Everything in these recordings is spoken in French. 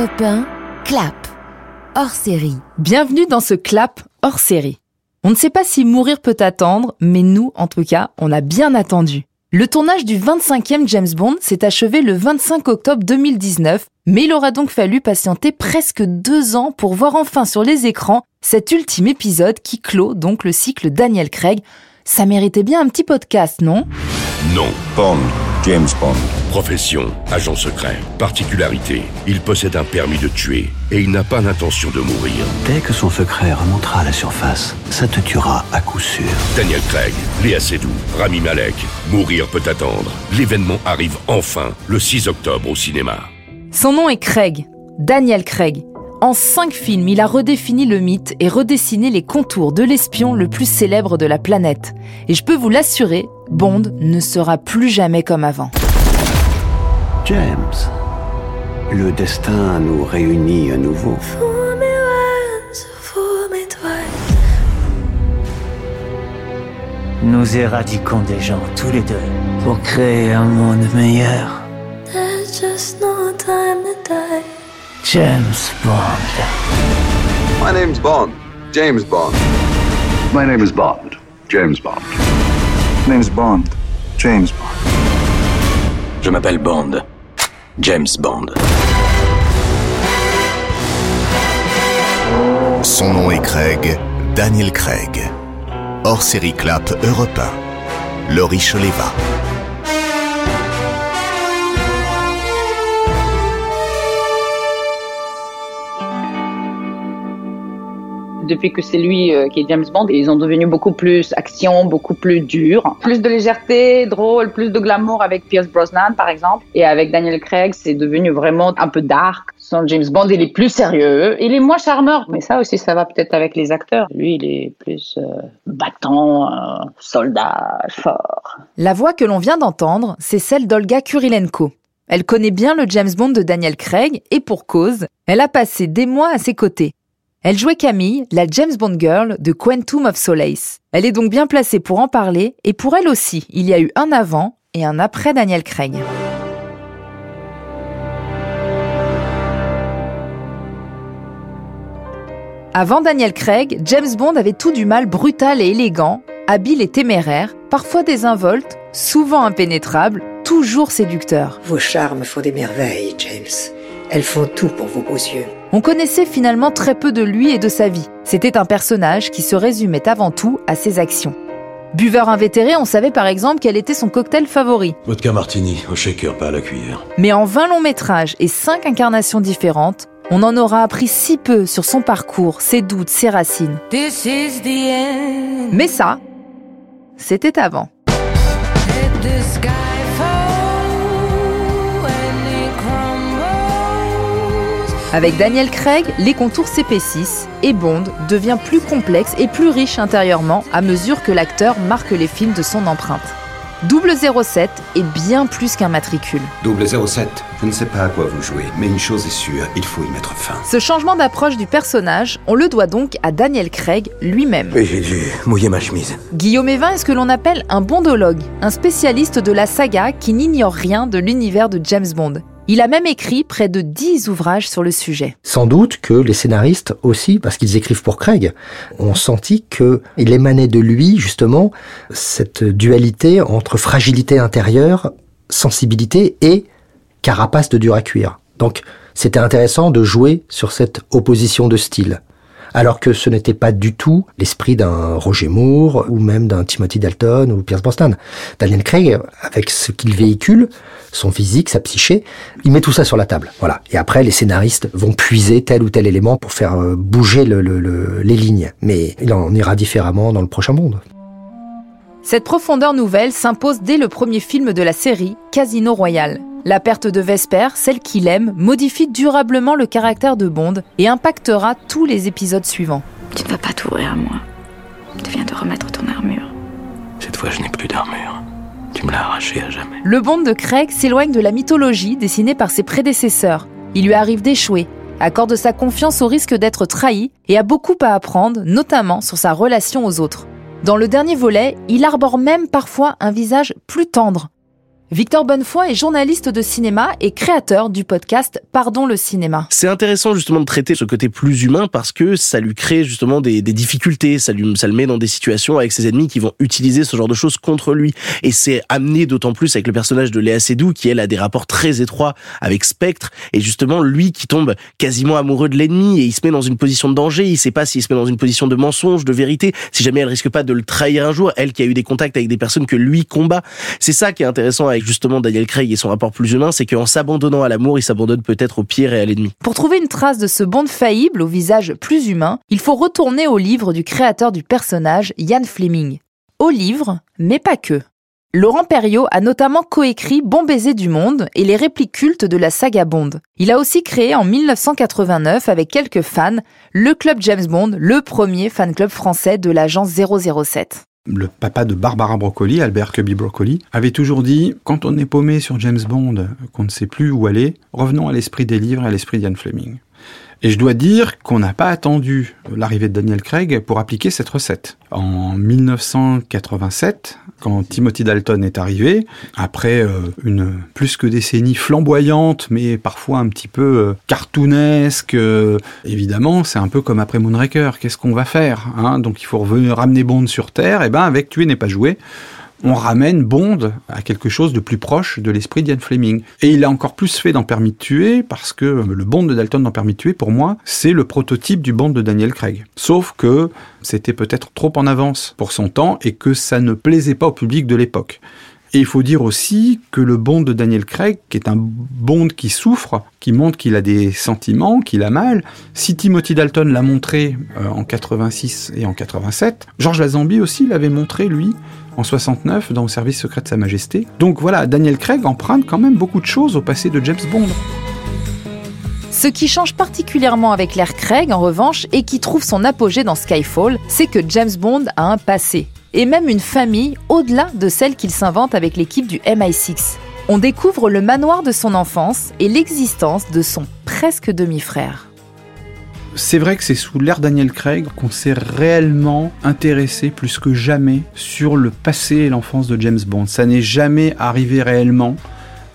Europe 1, clap, hors série. Bienvenue dans ce clap hors série. On ne sait pas si mourir peut attendre, mais nous, en tout cas, on a bien attendu. Le tournage du 25e James Bond s'est achevé le 25 octobre 2019, mais il aura donc fallu patienter presque deux ans pour voir enfin sur les écrans cet ultime épisode qui clôt donc le cycle Daniel Craig. Ça méritait bien un petit podcast, non? Non. Bond, James Bond. Profession, agent secret. Particularité, il possède un permis de tuer et il n'a pas l'intention de mourir. Dès que son secret remontera à la surface, ça te tuera à coup sûr. Daniel Craig, Léa Seydoux, Rami Malek. Mourir peut attendre. L'événement arrive enfin le 6 octobre au cinéma. Son nom est Craig, Daniel Craig. En cinq films, il a redéfini le mythe et redessiné les contours de l'espion le plus célèbre de la planète. Et je peux vous l'assurer, Bond ne sera plus jamais comme avant. James, le destin nous réunit à nouveau. Nous éradiquons des gens tous les deux pour créer un monde meilleur. There's just no time to die. James Bond. My name's Bond. James Bond. My name is Bond. James Bond. Name's Bond. James Bond. Je m'appelle Bond. James Bond. Son nom est Craig, Daniel Craig. Hors série Clap Europe 1. Laurie Choleva. Depuis que c'est lui euh, qui est James Bond, ils ont devenu beaucoup plus action, beaucoup plus dur. Plus de légèreté, drôle, plus de glamour avec Pierce Brosnan, par exemple. Et avec Daniel Craig, c'est devenu vraiment un peu dark. Son James Bond, il est plus sérieux, il est moins charmeur. Mais ça aussi, ça va peut-être avec les acteurs. Lui, il est plus euh, battant, euh, soldat, fort. La voix que l'on vient d'entendre, c'est celle d'Olga Kurilenko. Elle connaît bien le James Bond de Daniel Craig et pour cause, elle a passé des mois à ses côtés. Elle jouait Camille, la James Bond girl de Quantum of Solace. Elle est donc bien placée pour en parler, et pour elle aussi, il y a eu un avant et un après Daniel Craig. Avant Daniel Craig, James Bond avait tout du mal brutal et élégant, habile et téméraire, parfois désinvolte, souvent impénétrable, toujours séducteur. Vos charmes font des merveilles, James. Elles font tout pour vos beaux yeux. On connaissait finalement très peu de lui et de sa vie. C'était un personnage qui se résumait avant tout à ses actions. Buveur invétéré, on savait par exemple quel était son cocktail favori. Vodka martini, au shaker, pas à la cuillère. Mais en 20 longs métrages et 5 incarnations différentes, on en aura appris si peu sur son parcours, ses doutes, ses racines. Mais ça, c'était avant. Avec Daniel Craig, les contours s'épaississent et Bond devient plus complexe et plus riche intérieurement à mesure que l'acteur marque les films de son empreinte. 007 est bien plus qu'un matricule. 007, je ne sais pas à quoi vous jouez, mais une chose est sûre, il faut y mettre fin. Ce changement d'approche du personnage, on le doit donc à Daniel Craig lui-même. Et j'ai dû mouiller ma chemise. Guillaume Evin est ce que l'on appelle un bondologue, un spécialiste de la saga qui n'ignore rien de l'univers de James Bond. Il a même écrit près de 10 ouvrages sur le sujet. Sans doute que les scénaristes aussi, parce qu'ils écrivent pour Craig, ont senti qu'il émanait de lui justement cette dualité entre fragilité intérieure, sensibilité et carapace de dur à cuire. Donc c'était intéressant de jouer sur cette opposition de style alors que ce n'était pas du tout l'esprit d'un Roger Moore ou même d'un Timothy Dalton ou Pierce Brosnan. Daniel Craig, avec ce qu'il véhicule, son physique, sa psyché, il met tout ça sur la table. Voilà. Et après, les scénaristes vont puiser tel ou tel élément pour faire euh, bouger le, le, le, les lignes. Mais il en ira différemment dans le prochain monde. Cette profondeur nouvelle s'impose dès le premier film de la série, Casino Royale. La perte de Vesper, celle qu'il aime, modifie durablement le caractère de Bond et impactera tous les épisodes suivants. Tu ne vas pas t'ouvrir à moi. Tu viens de remettre ton armure. Cette fois, je n'ai plus d'armure. Tu me l'as arraché à jamais. Le Bond de Craig s'éloigne de la mythologie dessinée par ses prédécesseurs. Il lui arrive d'échouer, accorde sa confiance au risque d'être trahi et a beaucoup à apprendre, notamment sur sa relation aux autres. Dans le dernier volet, il arbore même parfois un visage plus tendre. Victor Bonnefoy est journaliste de cinéma et créateur du podcast Pardon le cinéma. C'est intéressant justement de traiter ce côté plus humain parce que ça lui crée justement des, difficultés, ça, lui, ça le met dans des situations avec ses ennemis qui vont utiliser ce genre de choses contre lui. Et c'est amené d'autant plus avec le personnage de Léa Seydoux qui elle a des rapports très étroits avec Spectre et justement lui qui tombe quasiment amoureux de l'ennemi et il se met dans une position de danger, il sait pas s'il se met dans une position de mensonge, de vérité, si jamais elle risque pas de le trahir un jour, elle qui a eu des contacts avec des personnes que lui combat. C'est ça qui est intéressant avec justement Daniel Craig et son rapport plus humain, c'est qu'en s'abandonnant à l'amour, il s'abandonne peut-être au pire et à l'ennemi. Pour trouver une trace de ce Bond faillible au visage plus humain, il faut retourner au livre du créateur du personnage, Ian Fleming. Au livre, mais pas que. Laurent Perriot a notamment coécrit Bon baiser du monde et les répliques cultes de la saga Bond. Il a aussi créé en 1989 avec quelques fans le club James Bond, le premier fan club français de l'agence 007 le papa de Barbara Broccoli, Albert Cubby Broccoli, avait toujours dit quand on est paumé sur James Bond, qu'on ne sait plus où aller, revenons à l'esprit des livres et à l'esprit d'Ian Fleming. Et je dois dire qu'on n'a pas attendu l'arrivée de Daniel Craig pour appliquer cette recette. En 1987, quand Timothy Dalton est arrivé, après euh, une plus que décennie flamboyante, mais parfois un petit peu euh, cartoonesque, euh, évidemment, c'est un peu comme après Moonraker. Qu'est-ce qu'on va faire hein? Donc il faut revenir ramener Bond sur Terre. Et ben avec Tuer n'est pas joué on ramène Bond à quelque chose de plus proche de l'esprit d'Ian Fleming. Et il a encore plus fait dans Permis de tuer, parce que le Bond de Dalton dans Permis tuer, pour moi, c'est le prototype du Bond de Daniel Craig. Sauf que c'était peut-être trop en avance pour son temps et que ça ne plaisait pas au public de l'époque. Et il faut dire aussi que le Bond de Daniel Craig, qui est un Bond qui souffre, qui montre qu'il a des sentiments, qu'il a mal, si Timothy Dalton l'a montré euh, en 86 et en 87, Georges Lazenby aussi l'avait montré, lui, en 69 dans le service secret de Sa Majesté. Donc voilà, Daniel Craig emprunte quand même beaucoup de choses au passé de James Bond. Ce qui change particulièrement avec l'ère Craig, en revanche, et qui trouve son apogée dans Skyfall, c'est que James Bond a un passé, et même une famille au-delà de celle qu'il s'invente avec l'équipe du MI6. On découvre le manoir de son enfance et l'existence de son presque demi-frère c'est vrai que c'est sous l'ère Daniel Craig qu'on s'est réellement intéressé plus que jamais sur le passé et l'enfance de James Bond. Ça n'est jamais arrivé réellement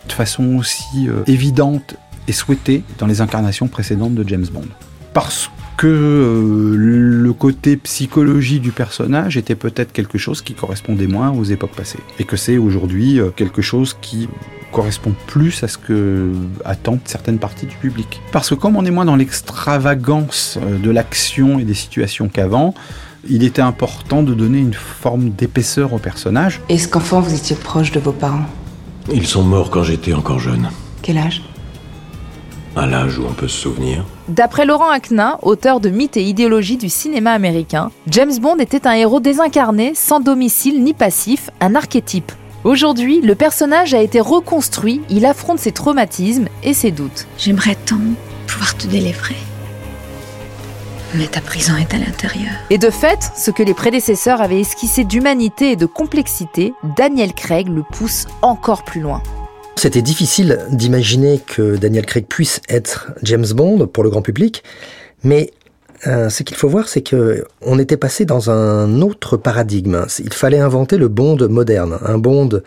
de façon aussi euh, évidente et souhaitée dans les incarnations précédentes de James Bond. Parce que euh, le côté psychologie du personnage était peut-être quelque chose qui correspondait moins aux époques passées. Et que c'est aujourd'hui euh, quelque chose qui correspond plus à ce que attendent certaines parties du public. Parce que comme on est moins dans l'extravagance euh, de l'action et des situations qu'avant, il était important de donner une forme d'épaisseur au personnage. Est-ce qu'enfant vous étiez proche de vos parents? Ils sont morts quand j'étais encore jeune. Quel âge? À l'âge où on peut se souvenir. D'après Laurent Aknin, auteur de Mythes et idéologie du cinéma américain, James Bond était un héros désincarné, sans domicile ni passif, un archétype. Aujourd'hui, le personnage a été reconstruit, il affronte ses traumatismes et ses doutes. J'aimerais tant pouvoir te délivrer. Mais ta prison est à l'intérieur. Et de fait, ce que les prédécesseurs avaient esquissé d'humanité et de complexité, Daniel Craig le pousse encore plus loin. C'était difficile d'imaginer que Daniel Craig puisse être James Bond pour le grand public, mais euh, ce qu'il faut voir, c'est que on était passé dans un autre paradigme. Il fallait inventer le Bond moderne, un Bond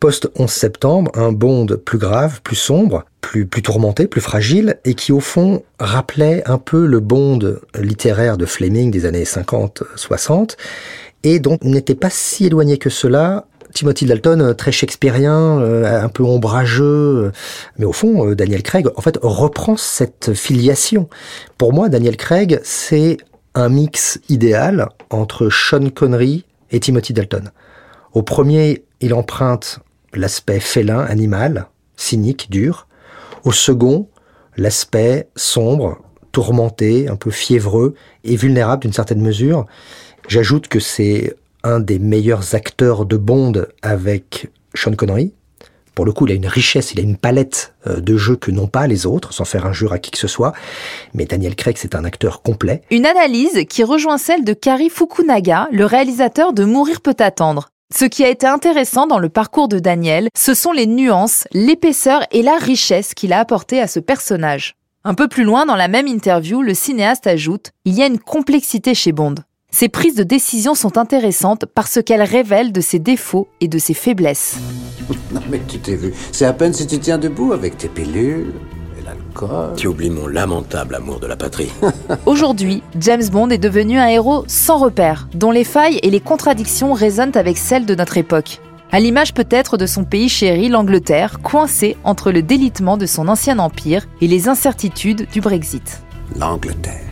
post 11 septembre, un Bond plus grave, plus sombre, plus plus tourmenté, plus fragile, et qui au fond rappelait un peu le Bond littéraire de Fleming des années 50-60, et donc n'était pas si éloigné que cela Timothy Dalton, euh, très shakespearien, euh, un peu ombrageux, euh, mais au fond, Daniel Craig, en fait, reprend cette filiation. Pour moi, Daniel Craig, c'est un mix idéal entre Sean Connery et Timothy Dalton. Au premier, il emprunte l'aspect félin, animal, cynique, dur. Au second, l'aspect sombre, tourmenté, un peu fiévreux et vulnérable d'une certaine mesure. J'ajoute que c'est un des meilleurs acteurs de Bond avec Sean Connery. Pour le coup, il a une richesse, il a une palette euh, de jeux que n'ont pas les autres, sans faire injure à qui que ce soit. Mais Daniel Craig, c'est un acteur complet. Une analyse qui rejoint celle de Kari Fukunaga, le réalisateur de Mourir peut attendre. Ce qui a été intéressant dans le parcours de Daniel, ce sont les nuances, l'épaisseur et la richesse qu'il a apporté à ce personnage. Un peu plus loin dans la même interview, le cinéaste ajoute Il y a une complexité chez Bond. Ses prises de décision sont intéressantes parce qu'elles révèlent de ses défauts et de ses faiblesses. Non mais tu t'es vu, c'est à peine si tu tiens debout avec tes pilules et l'alcool. Tu oublies mon lamentable amour de la patrie. Aujourd'hui, James Bond est devenu un héros sans repère, dont les failles et les contradictions résonnent avec celles de notre époque. À l'image peut-être de son pays chéri, l'Angleterre, coincé entre le délitement de son ancien empire et les incertitudes du Brexit. L'Angleterre,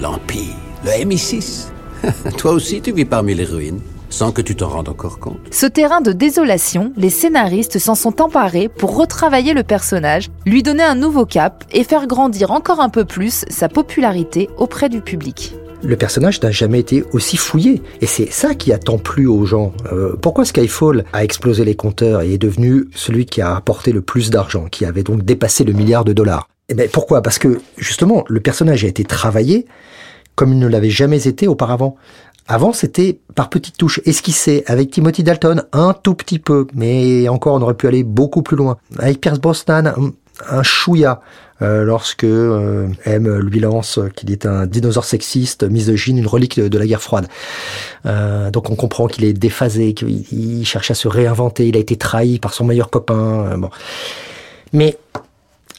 l'Empire, le MI6. Toi aussi, tu vis parmi les ruines, sans que tu t'en rendes encore compte. Ce terrain de désolation, les scénaristes s'en sont emparés pour retravailler le personnage, lui donner un nouveau cap et faire grandir encore un peu plus sa popularité auprès du public le personnage n'a jamais été aussi fouillé. Et c'est ça qui a tant plu aux gens. Euh, pourquoi Skyfall a explosé les compteurs et est devenu celui qui a apporté le plus d'argent, qui avait donc dépassé le milliard de dollars? Eh bien, pourquoi? Parce que justement, le personnage a été travaillé comme il ne l'avait jamais été auparavant. Avant, c'était par petites touches, esquissé, avec Timothy Dalton, un tout petit peu, mais encore, on aurait pu aller beaucoup plus loin. Avec Pierce Brosnan, un chouïa, euh, lorsque euh, M lui lance qu'il est un dinosaure sexiste, misogyne, une relique de, la guerre froide. Euh, donc on comprend qu'il est déphasé, qu'il cherche à se réinventer, il a été trahi par son meilleur copain. bon. Mais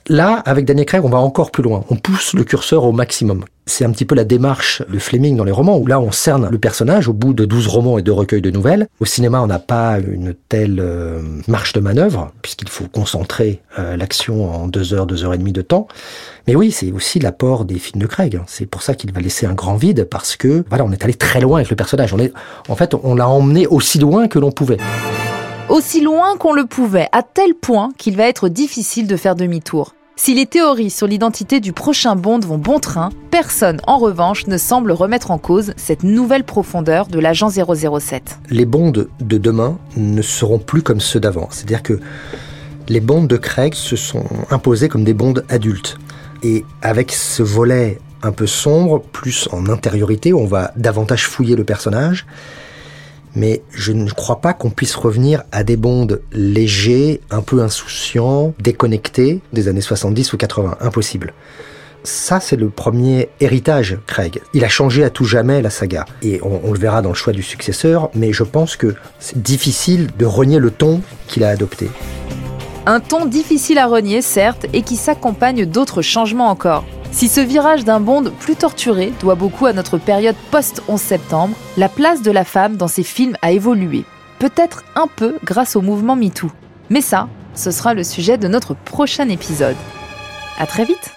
Là, avec Daniel Craig, on va encore plus loin. On pousse le curseur au maximum. C'est un petit peu la démarche de Fleming dans les romans, où là, on cerne le personnage au bout de 12 romans et de recueils de nouvelles. Au cinéma, on n'a pas une telle euh, marche de manœuvre, puisqu'il faut concentrer euh, l'action en deux heures, deux heures et demie de temps. Mais oui, c'est aussi l'apport des films de Craig. C'est pour ça qu'il va laisser un grand vide, parce que, voilà, on est allé très loin avec le personnage. On est, en fait, on l'a emmené aussi loin que l'on pouvait aussi loin qu'on le pouvait, à tel point qu'il va être difficile de faire demi-tour. Si les théories sur l'identité du prochain Bond vont bon train, personne en revanche ne semble remettre en cause cette nouvelle profondeur de l'agent 007. Les Bonds de demain ne seront plus comme ceux d'avant. C'est-à-dire que les Bonds de Craig se sont imposés comme des Bonds adultes. Et avec ce volet un peu sombre, plus en intériorité, on va davantage fouiller le personnage, mais je ne crois pas qu'on puisse revenir à des bondes légers, un peu insouciants, déconnectés des années 70 ou 80. Impossible. Ça, c'est le premier héritage, Craig. Il a changé à tout jamais la saga. Et on, le verra dans le choix du successeur, mais je pense que c'est difficile de renier le ton qu'il a adopté. Un ton difficile à renier, certes, et qui s'accompagne d'autres changements encore. Si ce virage d'un Bond plus torturé doit beaucoup à notre période post-11 septembre, la place de la femme dans ces films a évolué. Peut-être un peu grâce au mouvement MeToo. Mais ça, ce sera le sujet de notre prochain épisode. À très vite